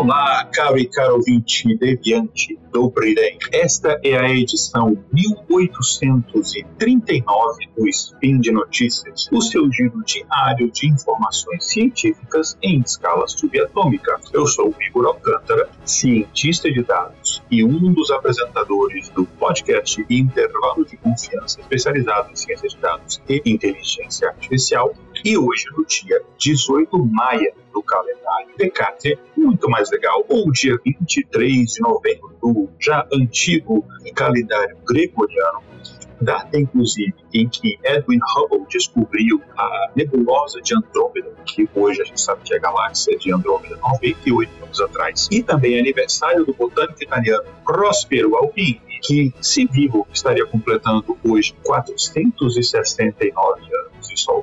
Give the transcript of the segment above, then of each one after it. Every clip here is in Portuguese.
Olá, caro e caro ouvinte deviante do Bridem. Esta é a edição 1839 do Spin de Notícias, o seu giro diário de informações científicas em escala subatômica. Eu sou o Igor Alcântara, cientista de dados e um dos apresentadores do podcast Intervalo de Confiança, especializado em ciência de dados e inteligência artificial. E hoje, no dia 18 de maio do calendário Decate, muito mais legal, ou dia 23 de novembro do já antigo calendário gregoriano, data inclusive em que Edwin Hubble descobriu a nebulosa de Andrômeda, que hoje a gente sabe que é a galáxia de Andrômeda 98 anos atrás, e também aniversário do botânico italiano Prospero Alpini, que, se vivo, estaria completando hoje 469 anos, e só o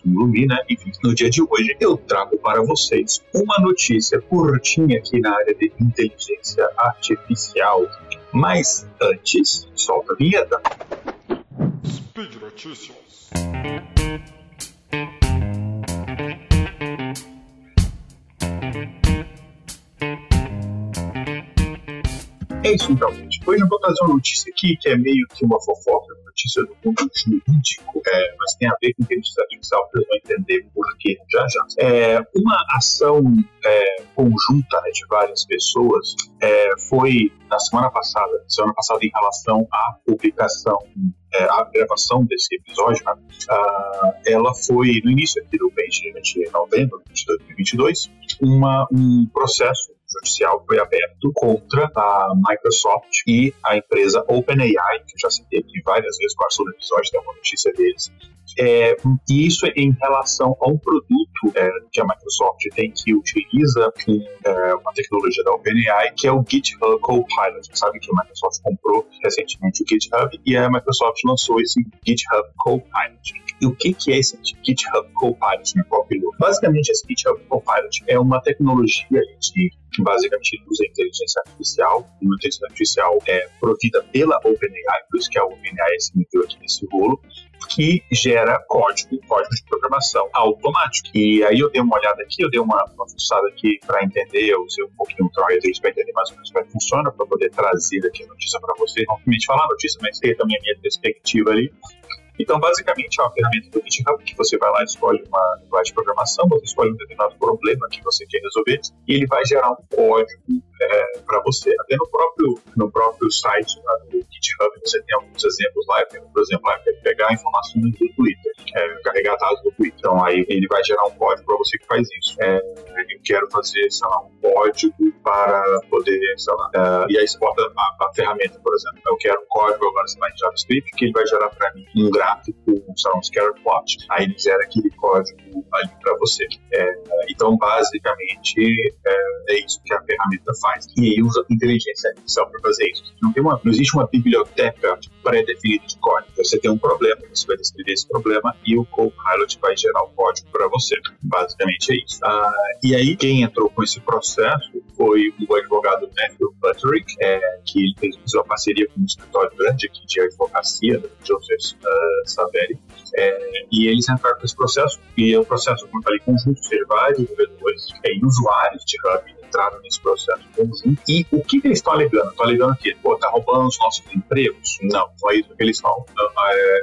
Paris ilumina. Enfim, no dia de hoje eu trago para vocês uma notícia curtinha aqui na área de inteligência artificial. Mas antes, solta a vinheta. Speed Notícias. É isso então. Hoje eu vou trazer uma notícia aqui que é meio que uma fofoca, notícia do mundo jurídico, é, mas tem a ver com inteligência artificial, vocês vão entender por quê já já. É, uma ação é, conjunta né, de várias pessoas é, foi na semana passada, semana passada em relação à publicação é, gravação desse episódio, né, ela foi no início aqui do mês de novembro de 2022, uma, um processo judicial foi aberto contra a Microsoft e a empresa OpenAI, que eu já citei aqui várias vezes, no episódio, tem uma notícia deles, é, e isso é em relação a um produto é, que a Microsoft tem que utiliza é, uma tecnologia da OpenAI, que é o GitHub Copilot. Você sabe que a Microsoft comprou recentemente o GitHub e a Microsoft lançou esse GitHub Copilot. E o que, que é esse GitHub Copilot, meu Copilot? Basicamente, esse GitHub Copilot é uma tecnologia de que basicamente usa inteligência artificial, uma inteligência artificial é provida pela OpenAI, por isso que a OpenAI se meteu aqui nesse rolo, que gera código, código de programação automático. E aí eu dei uma olhada aqui, eu dei uma, uma fuçada aqui para entender, eu usei um pouquinho o Troyes para entender mais ou menos como é funciona, para poder trazer aqui a notícia para vocês, não somente falar a notícia, mas ter também a minha perspectiva ali. Então, basicamente, é uma ferramenta do GitHub que você vai lá, escolhe uma linguagem de programação, você escolhe um determinado problema que você quer resolver e ele vai gerar um código é, para você. Até no próprio, no próprio site lá do GitHub você tem alguns exemplos lá. Por exemplo, lá, pegar informações do Twitter, é, carregar dados do Twitter. Então, aí ele vai gerar um código para você que faz isso. É, eu quero fazer, sei lá, um código para poder, sei lá, é, e aí você a, a, ferramenta, por exemplo. Eu quero um código agora, em JavaScript, que ele vai gerar para mim um gráfico gráfico, sei lá, um scatter plot. Aí ele gera aquele código ali para você. É, então, basicamente, é, é, isso que a ferramenta faz. E aí usa inteligência artificial para fazer isso. Não, tem uma, não existe uma biblioteca pré-definida de código. Você tem um problema, você vai descrever esse problema e o Copilot vai gerar o código para você. Basicamente é isso. Ah, e aí, quem entrou com esse processo foi o advogado Matthew Butterick, é, que fez uma parceria com um escritório grande aqui de advocacia, do Joseph uh, Saveri, é, e eles entraram com esse processo, e é um processo, como eu falei, conjunto, de vários desenvolvedores é, usuários de Hub entraram nesse processo conjunto. E o que, que eles estão alegando? Estão alegando que, pô, tá roubando os nossos empregos? Não, é isso que eles estão é,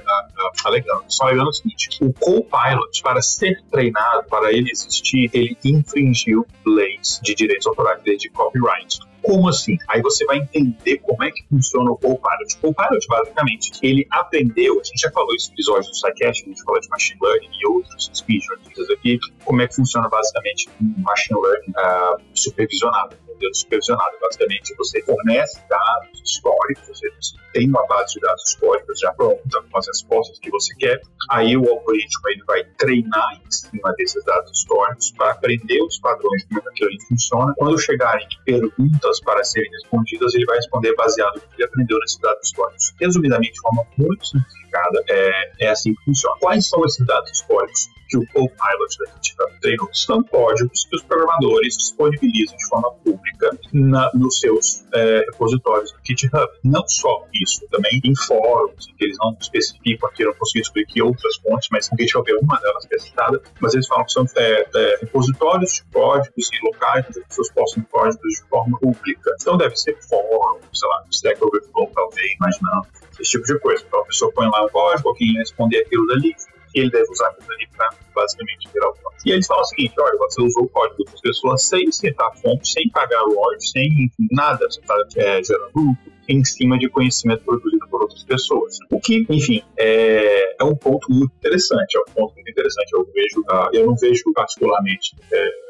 alegando. Eles estão alegando o seguinte: o Copilot, para ser treinado, para ele existir, ele infringiu leis de direitos autorais, de copyright. Como assim? Aí você vai entender como é que funciona o Copilot. O Copilot, basicamente, ele aprendeu, a gente já falou isso no episódio do SciCast, a gente falou de Machine Learning e outros speech aqui, como é que funciona basicamente um Machine Learning uh, supervisionado modelo supervisionado. Basicamente, você fornece dados históricos, você tem uma base de dados históricos já pronta, com as respostas que você quer. Aí o algoritmo ele vai treinar em cima desses dados históricos para aprender os padrões de como aquilo funciona. Quando chegarem perguntas para serem respondidas, ele vai responder baseado no que ele aprendeu nesses dados históricos. Resumidamente, de forma muito simplificada, é, é assim que funciona. Quais são esses dados históricos? Que o Copilot da GitHub treinou são códigos que os programadores disponibilizam de forma pública na, nos seus é, repositórios do GitHub. Não só isso, também em fóruns, que eles não especificam aqui, eu não consegui descobrir aqui outras fontes, mas o GitHub é uma delas que é citada, mas eles falam que são é, é, repositórios de códigos e locais onde as pessoas postam códigos de forma pública. Então deve ser fórum, sei lá, Stack Overflow, talvez, imaginando, esse tipo de coisa. Então a pessoa põe lá um código, alguém responder aquilo dali, e ele deve usar aquilo ali para basicamente virar o código. E eles falam o seguinte: olha, você usou o código das pessoas sem citar a fonte, sem pagar o sem nada, você está é, gerando lucro em cima de conhecimento produzido por outras pessoas. O que, enfim, é, é um ponto muito interessante, é um ponto muito interessante. Eu vejo, uh, eu não vejo particularmente. É,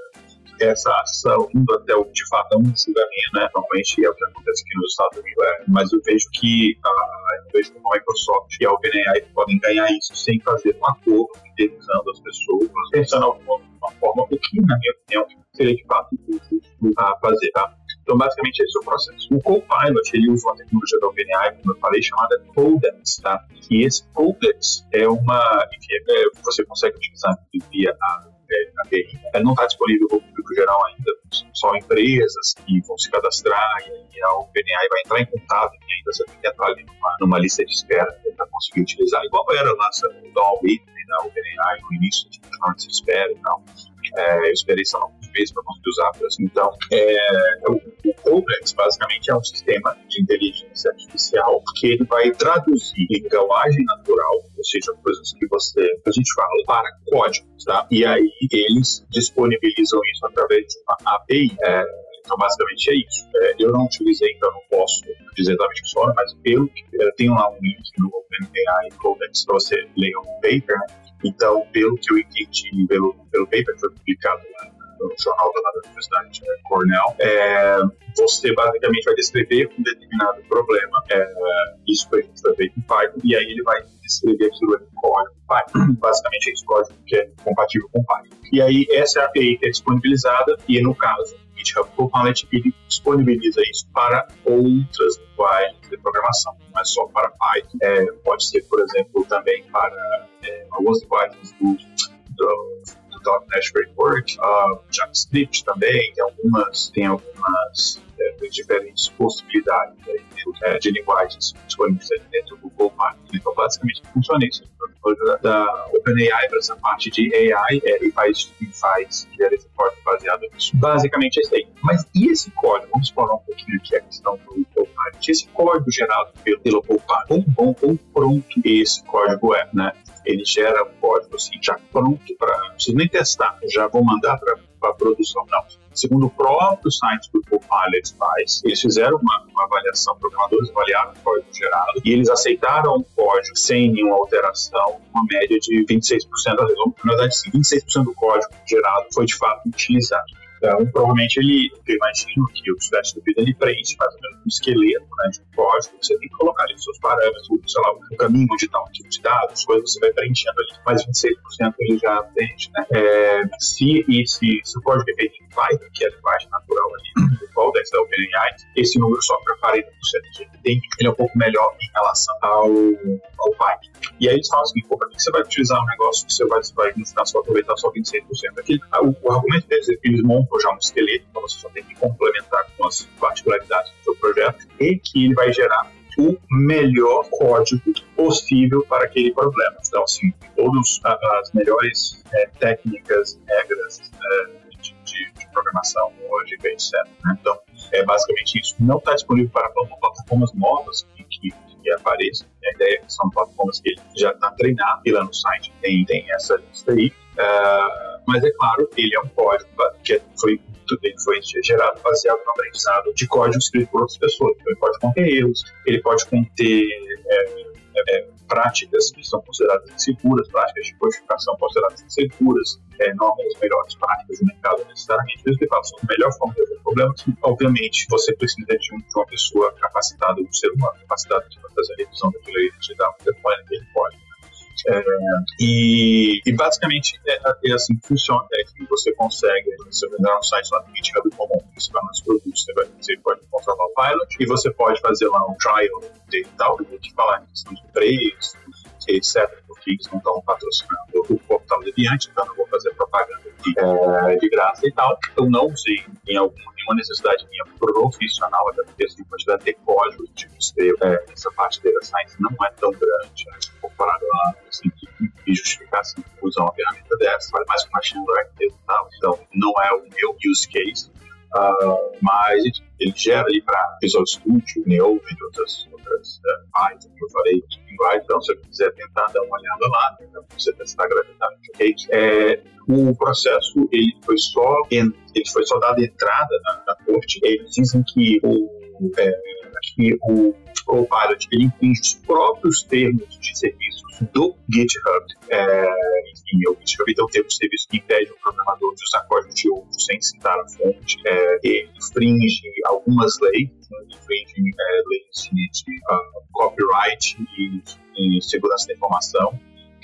essa ação indo até o de fato um julgamento, né? Normalmente é o que acontece aqui nos Estados Unidos, é, mas eu vejo que uh, vejo como a Microsoft e a OpenAI podem ganhar isso sem fazer um acordo, indenizando as pessoas, pensando de uma forma, o que, na minha opinião, seria de fato justo a fazer, tá? Então, basicamente, esse é o processo. O Copilot, ele usa uma tecnologia da OpenAI, como eu falei, chamada Codex, tá? E esse Codex é uma, enfim, é, você consegue utilizar via a API. Ela não está disponível para o público geral ainda, só empresas que vão se cadastrar e a OpenAI vai entrar em contato e ainda você tem que entrar ali numa, numa lista de espera para conseguir utilizar, igual era lá no Dawn Whitney da OpenAI no início, de de espera e tal. É, eu esperei só alguns meses para conseguir usar. Então, é, o, o Codex basicamente é um sistema de inteligência artificial que ele vai traduzir linguagem natural, ou seja, coisas que você a gente fala, para códigos, tá? E aí eles disponibilizam isso através de uma API. É, então, basicamente é isso. É, eu não utilizei, então não posso dizer exatamente o que funciona, mas que eu tenho lá um link no OpenAI Codex para você ler um paper, né? Então, pelo que eu entendi, pelo, pelo paper que foi publicado lá no jornal da Universidade né, Cornell, é, você basicamente vai descrever um determinado problema. É, isso foi, feito em Python, e aí ele vai descrever aquilo em código Python. Basicamente é esse código que é compatível com Python. E aí essa API é disponibilizada, e no caso GitHub Copilot ele disponibiliza isso para outras linguagens de programação, não é só para Python. É, pode ser, por exemplo, também para é, algumas linguagens do, do .NET Framework, uh, JavaScript também, tem algumas, tem algumas é, diferentes possibilidades né, de, de linguagens disponíveis dentro do Google Python. Então, basicamente, funciona isso da OpenAI para essa parte de AI é, e faz, e faz gera esse código baseado nisso. Basicamente é isso aí. Mas e esse código? Vamos falar um pouquinho aqui a questão do Copilot. Esse código gerado pelo, pelo Copilot, quão bom, quão pronto esse código é, né? Ele gera um código assim, já pronto para. Não precisa nem testar, já vou mandar para para produção. Não. Segundo o próprio site do Copilot faz, eles fizeram uma, uma avaliação, programadores avaliaram o código gerado e eles aceitaram o código sem nenhuma alteração, uma média de 26% das vezes. Na verdade, sim, 26% do código gerado foi de fato utilizado. Então, provavelmente ele, eu imagino que o teste do vida ele preenche mais ou menos um esqueleto né, de um código, você tem que colocar ali os seus parâmetros, sei lá, o caminho onde está um tipo de dados, coisas você vai preenchendo ali, mas 26% ele já preenche, né? É, se, e se, se o código é feito em Python, que é a linguagem natural ali do Codex da OpenAI, esse número só para 40%. Ele, tem, ele é um pouco melhor em relação ao, ao Python. E aí eles falam assim, pô, para que você vai utilizar um negócio que você vai, vai no final só aproveitar só 26%? Aquele, o, o argumento deles é que eles montam já um esqueleto, então você só tem que complementar com as particularidades do seu projeto e que ele vai gerar o melhor código possível para aquele problema. Então, assim, todas as melhores é, técnicas, regras é, de, de, de, programação, lógica, etc. Né? Então, é basicamente isso. Não está disponível para plataformas novas que, que, que apareçam. A ideia é que são plataformas que já está treinado e lá no site tem, tem essa lista aí. Uh, mas é claro, ele é um código que foi, foi gerado baseado no aprendizado de código escrito por outras pessoas. Então, ele pode conter erros, ele pode conter é, é, práticas que são consideradas inseguras, práticas de codificação consideradas inseguras, é, não as melhores práticas do mercado necessariamente. Isso que são a melhor forma de resolver problemas. Obviamente, você precisa de, um, de uma pessoa capacitada, um ser humano capacitado de fazer a revisão daquilo de dar um que ele pode é, e, e, basicamente é, é, assim que funciona, é que você consegue, você vai entrar no site lá do GitHub comum, você vai nos produtos, você, vai, você pode controlar o pilot e você pode fazer lá um trial e tal, que falar em questão de preço, etc., porque eles não estão patrocinando o portal Deviante, então não vou fazer propaganda de, é, de graça e tal. Eu não usei em algum, nenhuma necessidade minha profissional, até porque assim, a quantidade de código escrevo é, essa parte da Science não é tão grande, né, comparado a assim, me justificar assim, usar uma ferramenta dessa, faz mais com machine learning e tal. Então, não é o meu use case, Uh, mas ele gera ali para Visual Studio, Neo, entre outras, outras uh, Python, que eu falei, linguagem. Então, se você quiser tentar dar uma olhada lá, então você testar a ok? É, o processo ele foi só ele foi só dado entrada na, na corte. Eles dizem que o é, que o Copilot ele infringe os próprios termos de serviços do GitHub. É, enfim, o GitHub tem um serviço que impede o programador de usar código de outro sem citar a fonte. É, ele infringe algumas leis, né, infringe é, leis de uh, copyright e, e segurança da informação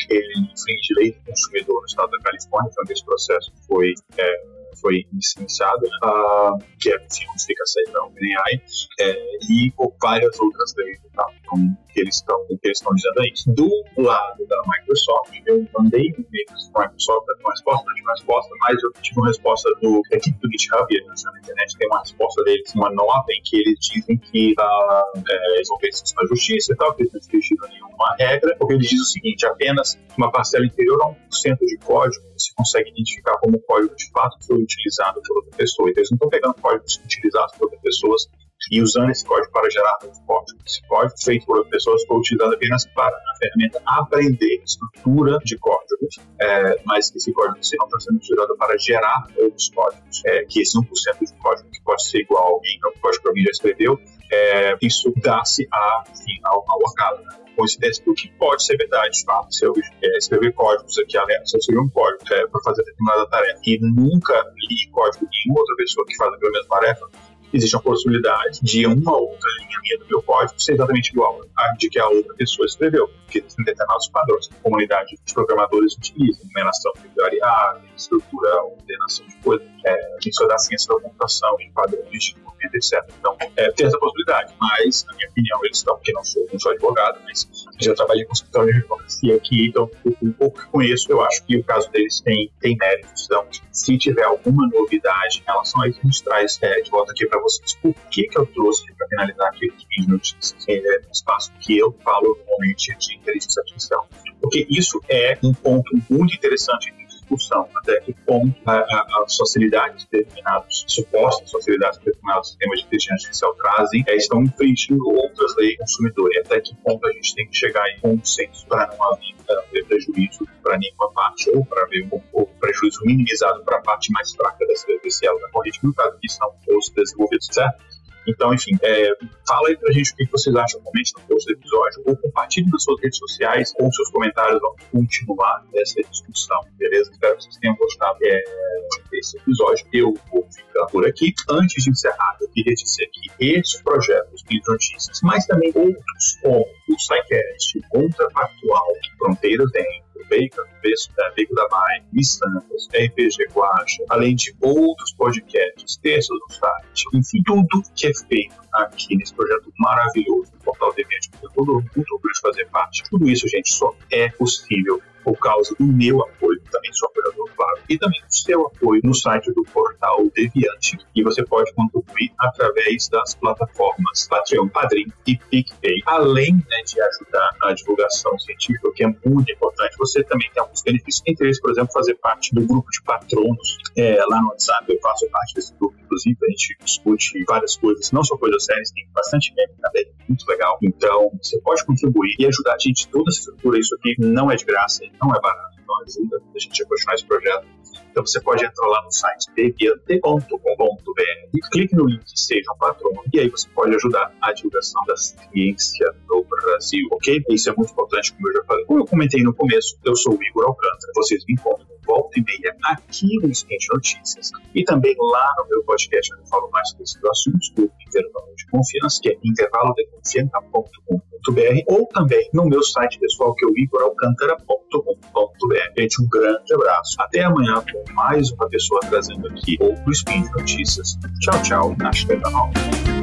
ele infringe lei do consumidor no estado da Califórnia, então esse processo foi é, foi iniciado, né? uh, que é enfim, onde fica a sede da OpenAI, é, e várias outras leis tá? então, que eles estão que eles estão dizendo aí. Do lado da Microsoft, eu mandei um e-mail para a Microsoft uma resposta, não tive resposta, mas eu tive uma resposta do equipe do GitHub, na internet tem uma resposta deles, uma nota em que eles dizem que uh, é, eles vão ver isso justiça e tal, que eles não exigiram nenhuma regra, porque eles dizem o seguinte, apenas uma parcela inferior a 1% de código você consegue identificar como código de fato foi utilizado por outra pessoa. Então, eles não estão pegando códigos utilizados por outras pessoas e usando esse código para gerar Esse código feito por pessoas foi utilizado apenas para a ferramenta aprender estrutura de códigos, é, mas esse código não está sendo utilizado para gerar novos códigos, é, que esse 1% de código que pode ser igual a alguém, que é o código que alguém já escreveu, é, isso dá-se a, ao, acaso, né? coincidência, o que pode ser verdade, de. Se eu é, escrever códigos aqui, se eu escrever um código é, para fazer determinada tarefa e nunca li código de nenhuma outra pessoa que faz a mesma tarefa, existe uma possibilidade de uma outra linha minha do meu código ser exatamente igual à de que a outra pessoa escreveu, porque tem determinados padrões que a comunidade de programadores utiliza, numeração de variáveis, estrutura, ordenação de coisas, é, isso é da ciência da computação, em padrões de movimento, etc. Então, é, tem essa possibilidade, mas, na minha opinião, eles estão, porque não sou, não sou advogado, mas já trabalhei com escritório de advocacia aqui, então, um pouco que conheço, eu acho que o caso deles tem, tem méritos. Então, se tiver alguma novidade em relação a isso, a gente traz é, de volta aqui para vocês. Por que, que eu trouxe, para finalizar aqui os notícias, é um espaço que eu falo normalmente de inteligência artificial? Porque isso é um ponto muito interessante discussão até que ponto as facilidades de determinados, supostas facilidades de determinados sistemas de inteligência artificial trazem é, estão infringindo outras leis consumidor e até que ponto a gente tem que chegar em consenso para não haver prejuízo para nenhuma parte ou para ver um, um prejuízo minimizado para a parte mais fraca dessa, elo da corrente, no caso que são os desenvolvidos, certo? Então, enfim, é, fala aí pra gente o que vocês acham, comente no post do episódio, ou compartilhe nas suas redes sociais, ou seus comentários, vamos continuar essa discussão, beleza? Espero que vocês tenham gostado é, desse episódio. Eu vou ficar por aqui. Antes de encerrar, eu queria dizer que esses projetos de notícias, mas também outros, como o SciCast, Contrafactual, Fronteiras Dentro, Baker, Beco da Mai, Missantas, RPG Guacha, além de outros podcasts, textos no site, enfim, tudo que é feito aqui nesse projeto maravilhoso do Portal Deviante, que eu estou muito orgulho de fazer parte. Tudo isso, gente, só é possível por causa do meu apoio, também sou apoiador, claro, e também do seu apoio no site do portal Deviante. E você pode contribuir através das plataformas Patreon, Padrim e PicPay. Além né, de ajudar na divulgação científica, que é muito importante, você também tem alguns benefícios. Entre eles, por exemplo, fazer parte do grupo de patronos é, lá no WhatsApp. Eu faço parte desse grupo, inclusive, a gente discute várias coisas, não só coisas sérias, tem bastante meme também, muito legal. Então, você pode contribuir e ajudar a gente. Toda essa estrutura, isso aqui não é de graça, não é barato, então ajuda a gente a continuar esse projeto. Então você pode entrar lá no site deviante.com.br e clique no link Seja um e aí você pode ajudar a divulgação da ciência no Brasil, ok? Isso é muito importante, como eu já falei. Como eu comentei no começo, eu sou o Igor Alcântara. Vocês me encontram volta e meia aqui no Skate Notícias e também lá no meu podcast onde eu falo mais sobre esses assuntos do Intervalo de Confiança, que é ou também no meu site pessoal que é o igoralcantara.com.br. Gente, um grande abraço. Até amanhã com mais uma pessoa trazendo aqui outro Spin de Notícias. Tchau, tchau. Até